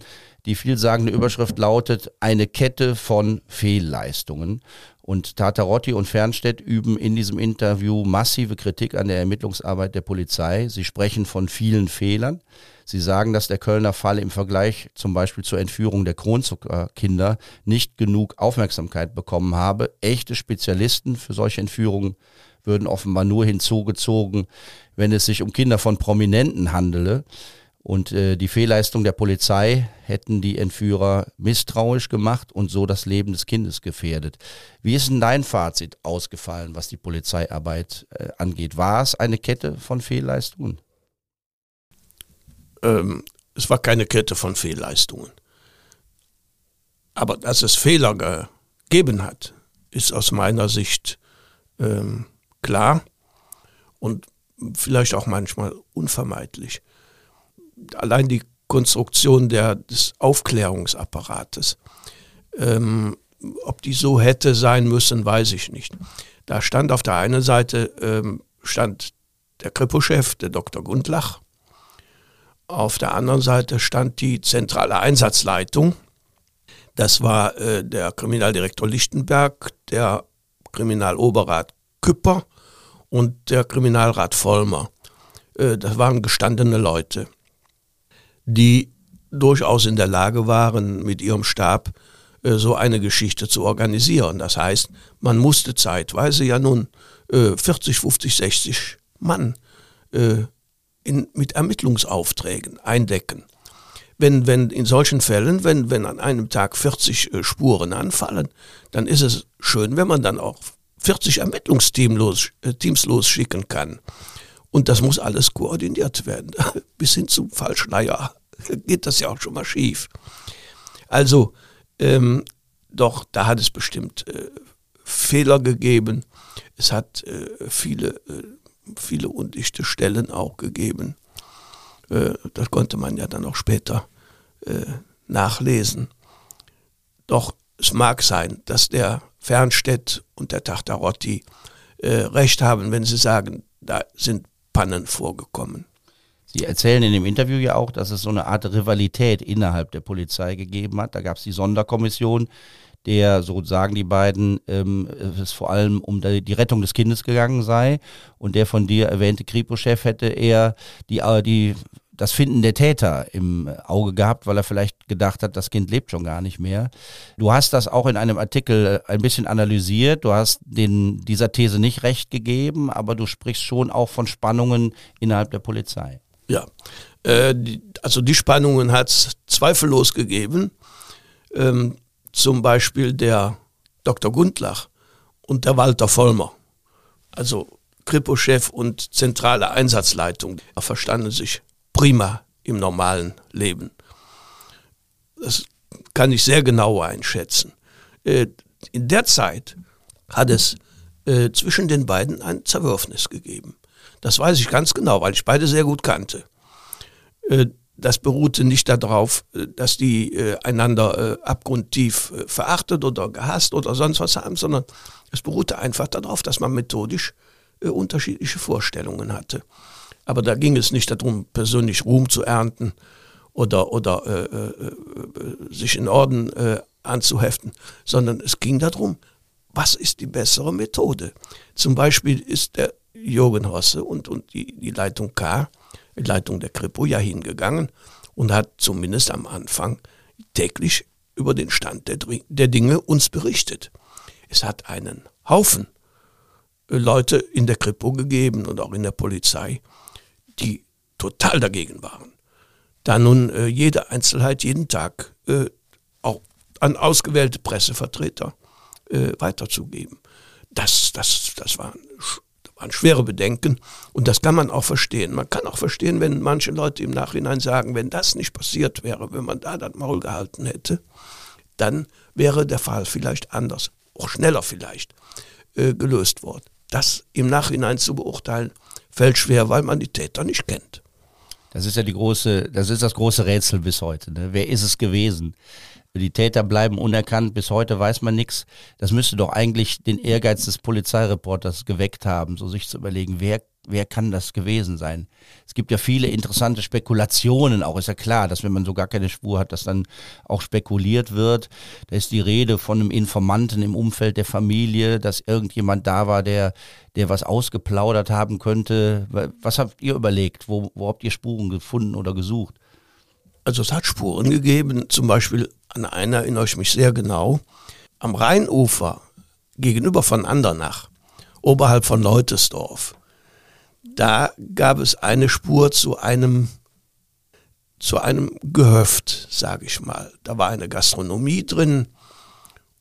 Die vielsagende Überschrift lautet Eine Kette von Fehlleistungen. Und Tatarotti und Fernstedt üben in diesem Interview massive Kritik an der Ermittlungsarbeit der Polizei. Sie sprechen von vielen Fehlern. Sie sagen, dass der Kölner Fall im Vergleich zum Beispiel zur Entführung der Kronzuckerkinder nicht genug Aufmerksamkeit bekommen habe. Echte Spezialisten für solche Entführungen würden offenbar nur hinzugezogen, wenn es sich um Kinder von Prominenten handele. Und äh, die Fehlleistung der Polizei hätten die Entführer misstrauisch gemacht und so das Leben des Kindes gefährdet. Wie ist denn dein Fazit ausgefallen, was die Polizeiarbeit äh, angeht? War es eine Kette von Fehlleistungen? Ähm, es war keine Kette von Fehlleistungen. Aber dass es Fehler ge geben hat, ist aus meiner Sicht ähm, klar und vielleicht auch manchmal unvermeidlich. Allein die Konstruktion der, des Aufklärungsapparates, ähm, ob die so hätte sein müssen, weiß ich nicht. Da stand auf der einen Seite ähm, stand der Kripo-Chef, der Dr. Gundlach. Auf der anderen Seite stand die zentrale Einsatzleitung. Das war äh, der Kriminaldirektor Lichtenberg, der Kriminaloberrat Küpper und der Kriminalrat Vollmer. Äh, das waren gestandene Leute, die durchaus in der Lage waren, mit ihrem Stab äh, so eine Geschichte zu organisieren. Das heißt, man musste zeitweise ja nun 40, 50, 60 Mann äh, in, mit Ermittlungsaufträgen eindecken. Wenn, wenn in solchen Fällen, wenn, wenn an einem Tag 40 äh, Spuren anfallen, dann ist es schön, wenn man dann auch 40 Ermittlungsteams äh, losschicken kann. Und das muss alles koordiniert werden. Bis hin zum Fallschneier geht das ja auch schon mal schief. Also, ähm, doch, da hat es bestimmt äh, Fehler gegeben. Es hat äh, viele äh, viele undichte Stellen auch gegeben. Äh, das konnte man ja dann auch später äh, nachlesen. Doch es mag sein, dass der Fernstedt und der Tachtarotti äh, recht haben, wenn sie sagen, da sind Pannen vorgekommen. Sie erzählen in dem Interview ja auch, dass es so eine Art Rivalität innerhalb der Polizei gegeben hat. Da gab es die Sonderkommission, der, so sagen die beiden, ähm, es vor allem um die Rettung des Kindes gegangen sei. Und der von dir erwähnte Kripo-Chef hätte eher die, äh, die, das Finden der Täter im Auge gehabt, weil er vielleicht gedacht hat, das Kind lebt schon gar nicht mehr. Du hast das auch in einem Artikel ein bisschen analysiert. Du hast den, dieser These nicht recht gegeben, aber du sprichst schon auch von Spannungen innerhalb der Polizei. Ja, äh, die, also die Spannungen hat es zweifellos gegeben. Ähm, zum Beispiel der Dr. Gundlach und der Walter Vollmer, also Kripo-Chef und zentrale Einsatzleitung, verstanden sich prima im normalen Leben. Das kann ich sehr genau einschätzen. Äh, in der Zeit hat es äh, zwischen den beiden ein Zerwürfnis gegeben. Das weiß ich ganz genau, weil ich beide sehr gut kannte. Äh, das beruhte nicht darauf, dass die einander abgrundtief verachtet oder gehasst oder sonst was haben, sondern es beruhte einfach darauf, dass man methodisch unterschiedliche Vorstellungen hatte. Aber da ging es nicht darum, persönlich Ruhm zu ernten oder, oder äh, äh, sich in Orden anzuheften, sondern es ging darum, was ist die bessere Methode. Zum Beispiel ist der Jürgen Hosse und, und die, die Leitung K Leitung der Kripo ja hingegangen und hat zumindest am Anfang täglich über den Stand der, der Dinge uns berichtet. Es hat einen Haufen äh, Leute in der Kripo gegeben und auch in der Polizei, die total dagegen waren. Da nun äh, jede Einzelheit jeden Tag äh, auch an ausgewählte Pressevertreter äh, weiterzugeben. Das, das, das war waren schwere Bedenken und das kann man auch verstehen. Man kann auch verstehen, wenn manche Leute im Nachhinein sagen, wenn das nicht passiert wäre, wenn man da das Maul gehalten hätte, dann wäre der Fall vielleicht anders, auch schneller vielleicht äh, gelöst worden. Das im Nachhinein zu beurteilen, fällt schwer, weil man die Täter nicht kennt. Das ist ja die große, das ist das große Rätsel bis heute. Ne? Wer ist es gewesen? Die Täter bleiben unerkannt, bis heute weiß man nichts. Das müsste doch eigentlich den Ehrgeiz des Polizeireporters geweckt haben, so sich zu überlegen, wer, wer kann das gewesen sein. Es gibt ja viele interessante Spekulationen, auch ist ja klar, dass wenn man so gar keine Spur hat, dass dann auch spekuliert wird. Da ist die Rede von einem Informanten im Umfeld der Familie, dass irgendjemand da war, der, der was ausgeplaudert haben könnte. Was habt ihr überlegt? Wo, wo habt ihr Spuren gefunden oder gesucht? Also es hat Spuren gegeben, zum Beispiel an einer erinnere ich mich sehr genau, am Rheinufer gegenüber von Andernach, oberhalb von Leutesdorf. Da gab es eine Spur zu einem zu einem Gehöft, sage ich mal. Da war eine Gastronomie drin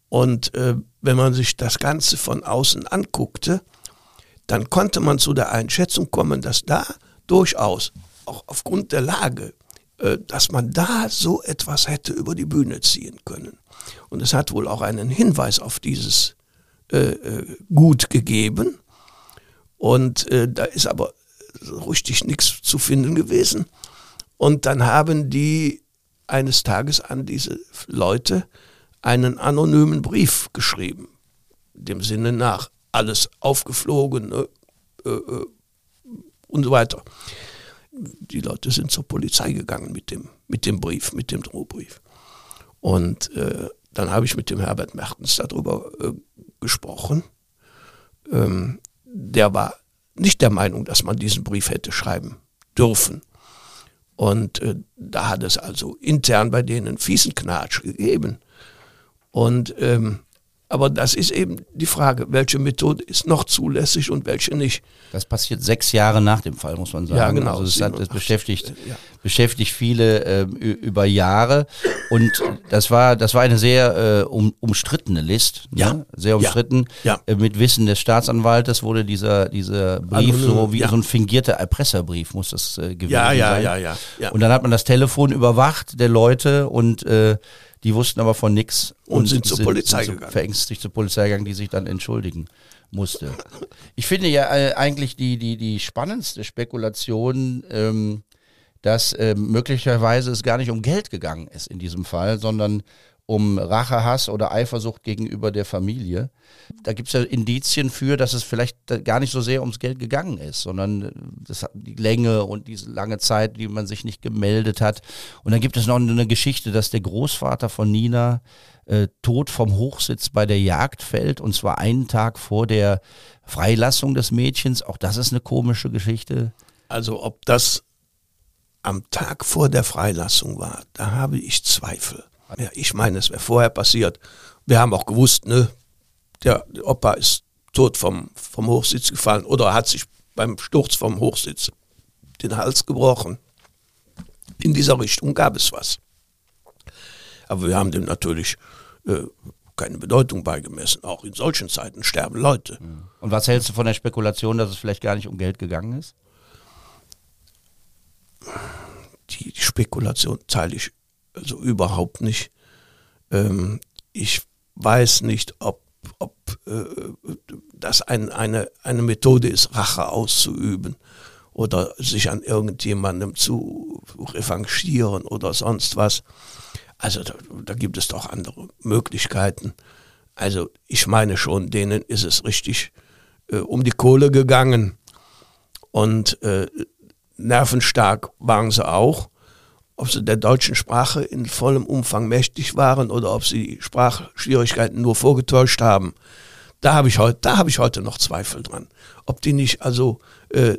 und äh, wenn man sich das Ganze von außen anguckte, dann konnte man zu der Einschätzung kommen, dass da durchaus auch aufgrund der Lage äh, dass man da so etwas hätte über die Bühne ziehen können. Und es hat wohl auch einen Hinweis auf dieses äh, äh Gut gegeben. Und äh, da ist aber richtig nichts zu finden gewesen. Und dann haben die eines Tages an diese Leute einen anonymen Brief geschrieben. Dem Sinne nach, alles aufgeflogen ne, äh, äh, und so weiter. Die Leute sind zur Polizei gegangen mit dem, mit dem Brief, mit dem Drohbrief. Und äh, dann habe ich mit dem Herbert Mertens darüber äh, gesprochen. Ähm, der war nicht der Meinung, dass man diesen Brief hätte schreiben dürfen. Und äh, da hat es also intern bei denen fiesen Knatsch gegeben. Und ähm, aber das ist eben die Frage, welche Methode ist noch zulässig und welche nicht. Das passiert sechs Jahre nach dem Fall, muss man sagen. Ja, genau. Also das, hat, das beschäftigt, ja. beschäftigt viele äh, über Jahre. Und das war, das war eine sehr äh, um, umstrittene List. Ne? Ja. Sehr umstritten. Ja. Äh, mit Wissen des Staatsanwaltes wurde dieser, dieser Brief also, so wie ja. so ein fingierter Erpresserbrief, muss das äh, gewesen ja, ja, sein. Ja, ja, ja. Und dann hat man das Telefon überwacht der Leute und äh, die wussten aber von nichts und, und, sind zur sind, Polizei sind gegangen. Verängstigt zur Polizei gegangen, die sich dann entschuldigen musste. Ich finde ja äh, eigentlich die, die, die spannendste Spekulation, ähm, dass äh, möglicherweise es gar nicht um Geld gegangen ist in diesem Fall, sondern um Rachehass oder Eifersucht gegenüber der Familie. Da gibt es ja Indizien für, dass es vielleicht gar nicht so sehr ums Geld gegangen ist, sondern das, die Länge und diese lange Zeit, die man sich nicht gemeldet hat. Und dann gibt es noch eine Geschichte, dass der Großvater von Nina äh, tot vom Hochsitz bei der Jagd fällt und zwar einen Tag vor der Freilassung des Mädchens. Auch das ist eine komische Geschichte. Also ob das am Tag vor der Freilassung war, da habe ich Zweifel. Ja, ich meine, es wäre vorher passiert. Wir haben auch gewusst, ne, der Opa ist tot vom, vom Hochsitz gefallen oder hat sich beim Sturz vom Hochsitz den Hals gebrochen. In dieser Richtung gab es was. Aber wir haben dem natürlich äh, keine Bedeutung beigemessen. Auch in solchen Zeiten sterben Leute. Und was hältst du von der Spekulation, dass es vielleicht gar nicht um Geld gegangen ist? Die Spekulation teile ich also überhaupt nicht. Ähm, ich weiß nicht, ob, ob äh, das ein, eine, eine Methode ist, Rache auszuüben oder sich an irgendjemandem zu revanchieren oder sonst was. Also da, da gibt es doch andere Möglichkeiten. Also ich meine schon, denen ist es richtig äh, um die Kohle gegangen und äh, nervenstark waren sie auch ob sie der deutschen Sprache in vollem Umfang mächtig waren oder ob sie Sprachschwierigkeiten nur vorgetäuscht haben. Da habe ich heute, da habe ich heute noch Zweifel dran, ob die nicht also äh,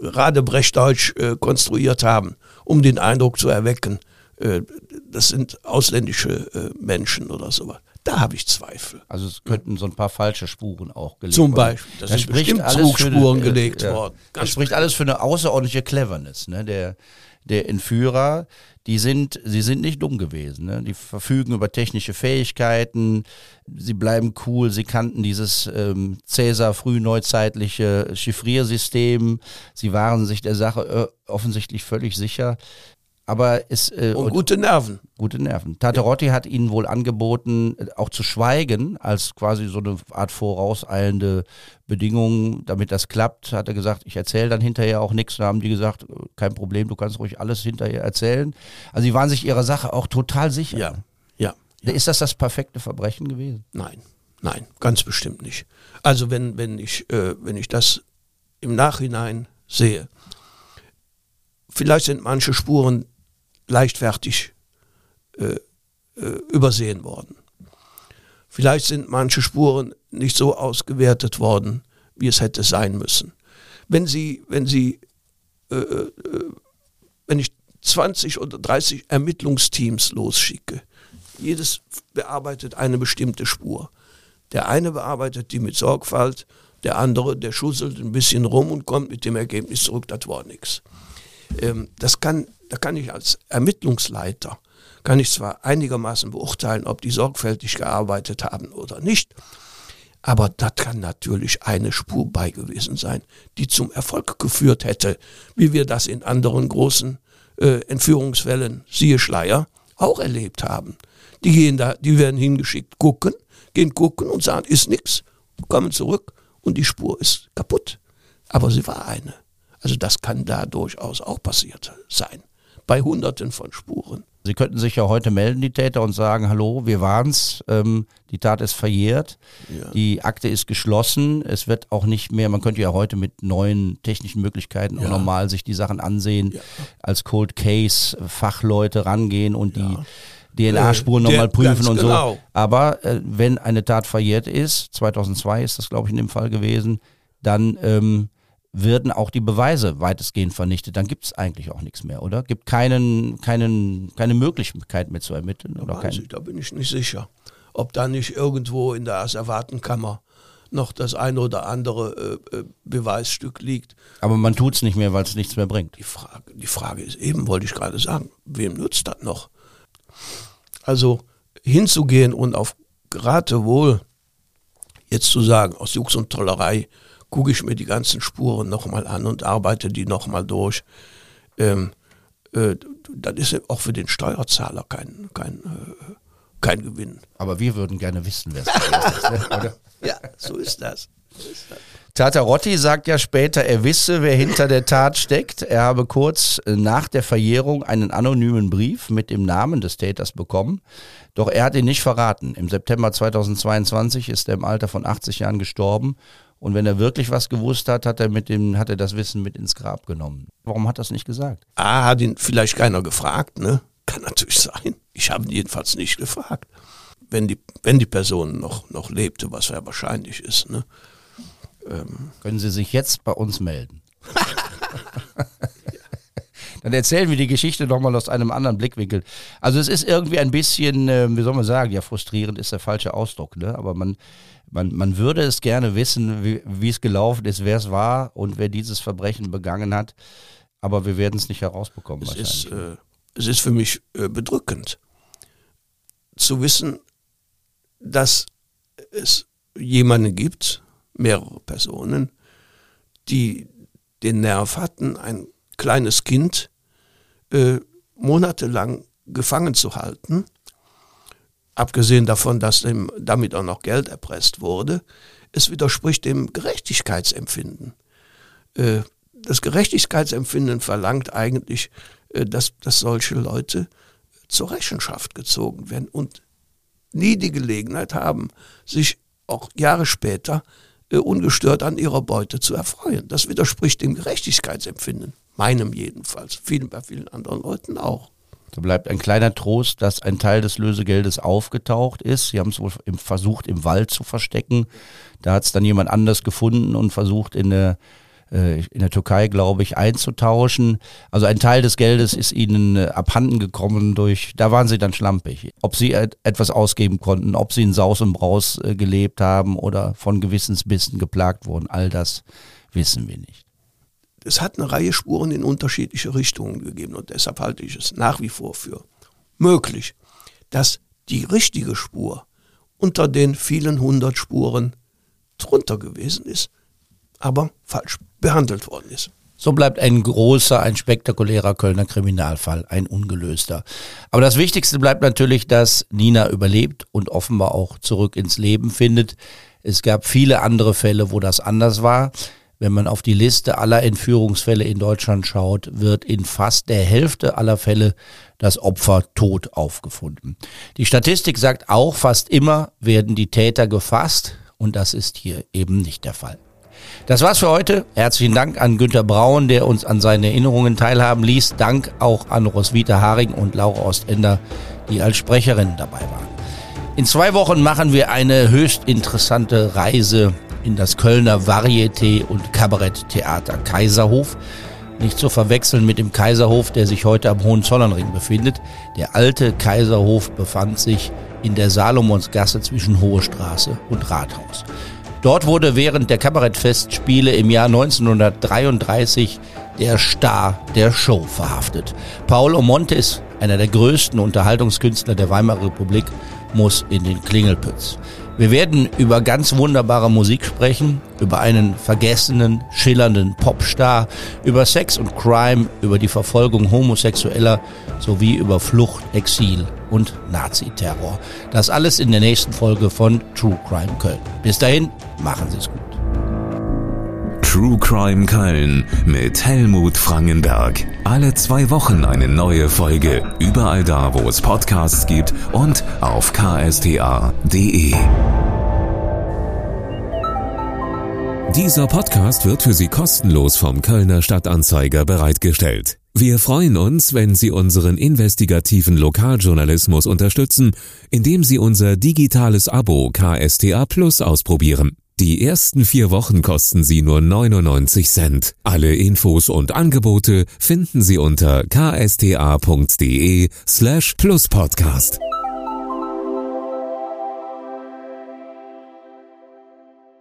Radebrechtdeutsch äh, konstruiert haben, um den Eindruck zu erwecken, äh, das sind ausländische äh, Menschen oder sowas. Da habe ich Zweifel. Also es könnten so ein paar falsche Spuren auch gelegt Zum Beispiel. Das, das sind bestimmt Zugspuren eine, gelegt ja, worden. Ganz das spricht alles für eine außerordentliche Cleverness. Ne? Der, der Entführer, die sind, sie sind nicht dumm gewesen. Ne? Die verfügen über technische Fähigkeiten, sie bleiben cool, sie kannten dieses ähm, Cäsar frühneuzeitliche Chiffriersystem, sie waren sich der Sache äh, offensichtlich völlig sicher. Aber es äh, und gute Nerven. Gute Nerven. Taterotti ja. hat ihnen wohl angeboten, äh, auch zu schweigen, als quasi so eine Art vorauseilende Bedingung, damit das klappt. Hat er gesagt, ich erzähle dann hinterher auch nichts. Da haben die gesagt, äh, kein Problem, du kannst ruhig alles hinterher erzählen. Also sie waren sich ihrer Sache auch total sicher. Ja, ja. ja. Ist das das perfekte Verbrechen gewesen? Nein, nein, ganz bestimmt nicht. Also wenn wenn ich äh, wenn ich das im Nachhinein sehe, vielleicht sind manche Spuren leichtfertig äh, äh, übersehen worden. Vielleicht sind manche Spuren nicht so ausgewertet worden, wie es hätte sein müssen. Wenn Sie, wenn Sie, äh, äh, wenn ich 20 oder 30 Ermittlungsteams losschicke, jedes bearbeitet eine bestimmte Spur. Der eine bearbeitet die mit Sorgfalt, der andere, der schusselt ein bisschen rum und kommt mit dem Ergebnis zurück, das war nichts. Ähm, das kann da kann ich als Ermittlungsleiter, kann ich zwar einigermaßen beurteilen, ob die sorgfältig gearbeitet haben oder nicht, aber das kann natürlich eine Spur bei gewesen sein, die zum Erfolg geführt hätte, wie wir das in anderen großen äh, Entführungsfällen, siehe Schleier, auch erlebt haben. Die gehen da, die werden hingeschickt, gucken, gehen gucken und sagen, ist nix, kommen zurück und die Spur ist kaputt. Aber sie war eine. Also das kann da durchaus auch passiert sein. Bei hunderten von Spuren. Sie könnten sich ja heute melden, die Täter, und sagen, hallo, wir waren's, ähm, die Tat ist verjährt, ja. die Akte ist geschlossen, es wird auch nicht mehr, man könnte ja heute mit neuen technischen Möglichkeiten ja. auch normal sich die Sachen ansehen, ja. als Cold Case Fachleute rangehen und die DNA-Spuren äh, nochmal prüfen und genau. so. Aber äh, wenn eine Tat verjährt ist, 2002 ist das, glaube ich, in dem Fall gewesen, dann ähm, werden auch die Beweise weitestgehend vernichtet. Dann gibt es eigentlich auch nichts mehr, oder? Gibt keinen, keinen, keine Möglichkeit mehr zu ermitteln? Oder kein ich, da bin ich nicht sicher. Ob da nicht irgendwo in der Asservatenkammer noch das eine oder andere äh, äh Beweisstück liegt. Aber man tut es nicht mehr, weil es nichts mehr bringt. Die Frage, die Frage ist eben, wollte ich gerade sagen, wem nutzt das noch? Also hinzugehen und auf Geratewohl jetzt zu sagen, aus Jux und Tollerei gucke ich mir die ganzen Spuren nochmal an und arbeite die nochmal durch. Ähm, äh, das ist auch für den Steuerzahler kein, kein, äh, kein Gewinn. Aber wir würden gerne wissen, wer es ist, ne? oder? ja, so ist das. So ist das. Tatarotti sagt ja später, er wisse, wer hinter der Tat steckt. Er habe kurz nach der Verjährung einen anonymen Brief mit dem Namen des Täters bekommen. Doch er hat ihn nicht verraten. Im September 2022 ist er im Alter von 80 Jahren gestorben und wenn er wirklich was gewusst hat, hat er mit dem, hat er das Wissen mit ins Grab genommen. Warum hat er das nicht gesagt? Ah, hat ihn vielleicht keiner gefragt, ne? Kann natürlich sein. Ich habe ihn jedenfalls nicht gefragt. Wenn die, wenn die Person noch, noch lebte, was ja wahrscheinlich ist, ne? Ähm. Können Sie sich jetzt bei uns melden? Dann erzählen wir die Geschichte nochmal aus einem anderen Blickwinkel. Also es ist irgendwie ein bisschen, äh, wie soll man sagen, ja, frustrierend ist der falsche Ausdruck, ne? Aber man, man, man würde es gerne wissen, wie, wie es gelaufen ist, wer es war und wer dieses Verbrechen begangen hat. Aber wir werden es nicht herausbekommen. Es ist, äh, es ist für mich äh, bedrückend zu wissen, dass es jemanden gibt, mehrere Personen, die den Nerv hatten, ein kleines Kind äh, monatelang gefangen zu halten abgesehen davon, dass ihm damit auch noch Geld erpresst wurde, es widerspricht dem Gerechtigkeitsempfinden. Äh, das Gerechtigkeitsempfinden verlangt eigentlich, äh, dass, dass solche Leute zur Rechenschaft gezogen werden und nie die Gelegenheit haben, sich auch Jahre später äh, ungestört an ihrer Beute zu erfreuen. Das widerspricht dem Gerechtigkeitsempfinden, meinem jedenfalls, vielen bei vielen anderen Leuten auch. Da bleibt ein kleiner Trost, dass ein Teil des Lösegeldes aufgetaucht ist. Sie haben es wohl im, versucht, im Wald zu verstecken. Da hat es dann jemand anders gefunden und versucht, in der, äh, in der Türkei, glaube ich, einzutauschen. Also ein Teil des Geldes ist ihnen äh, abhanden gekommen durch, da waren sie dann schlampig. Ob sie et etwas ausgeben konnten, ob sie in Saus und Braus äh, gelebt haben oder von Gewissensbissen geplagt wurden, all das wissen wir nicht es hat eine Reihe Spuren in unterschiedliche Richtungen gegeben und deshalb halte ich es nach wie vor für möglich, dass die richtige Spur unter den vielen hundert Spuren drunter gewesen ist, aber falsch behandelt worden ist. So bleibt ein großer, ein spektakulärer Kölner Kriminalfall, ein ungelöster. Aber das Wichtigste bleibt natürlich, dass Nina überlebt und offenbar auch zurück ins Leben findet. Es gab viele andere Fälle, wo das anders war. Wenn man auf die Liste aller Entführungsfälle in Deutschland schaut, wird in fast der Hälfte aller Fälle das Opfer tot aufgefunden. Die Statistik sagt auch, fast immer werden die Täter gefasst und das ist hier eben nicht der Fall. Das war's für heute. Herzlichen Dank an Günter Braun, der uns an seinen Erinnerungen teilhaben ließ. Dank auch an Roswitha Haring und Laura Ostender, die als Sprecherinnen dabei waren. In zwei Wochen machen wir eine höchst interessante Reise in das Kölner Varieté- und Kabaretttheater Kaiserhof. Nicht zu verwechseln mit dem Kaiserhof, der sich heute am Hohenzollernring befindet. Der alte Kaiserhof befand sich in der Salomonsgasse zwischen Hohe Straße und Rathaus. Dort wurde während der Kabarettfestspiele im Jahr 1933 der Star der Show verhaftet. Paul Omontes, einer der größten Unterhaltungskünstler der Weimarer Republik, muss in den Klingelpütz. Wir werden über ganz wunderbare Musik sprechen, über einen vergessenen, schillernden Popstar, über Sex und Crime, über die Verfolgung Homosexueller sowie über Flucht, Exil und Naziterror. Das alles in der nächsten Folge von True Crime Köln. Bis dahin, machen Sie es gut. True Crime Köln mit Helmut Frangenberg. Alle zwei Wochen eine neue Folge. Überall da, wo es Podcasts gibt und auf ksta.de. Dieser Podcast wird für Sie kostenlos vom Kölner Stadtanzeiger bereitgestellt. Wir freuen uns, wenn Sie unseren investigativen Lokaljournalismus unterstützen, indem Sie unser digitales Abo KSTA Plus ausprobieren. Die ersten vier Wochen kosten Sie nur 99 Cent. Alle Infos und Angebote finden Sie unter ksta.de slash pluspodcast.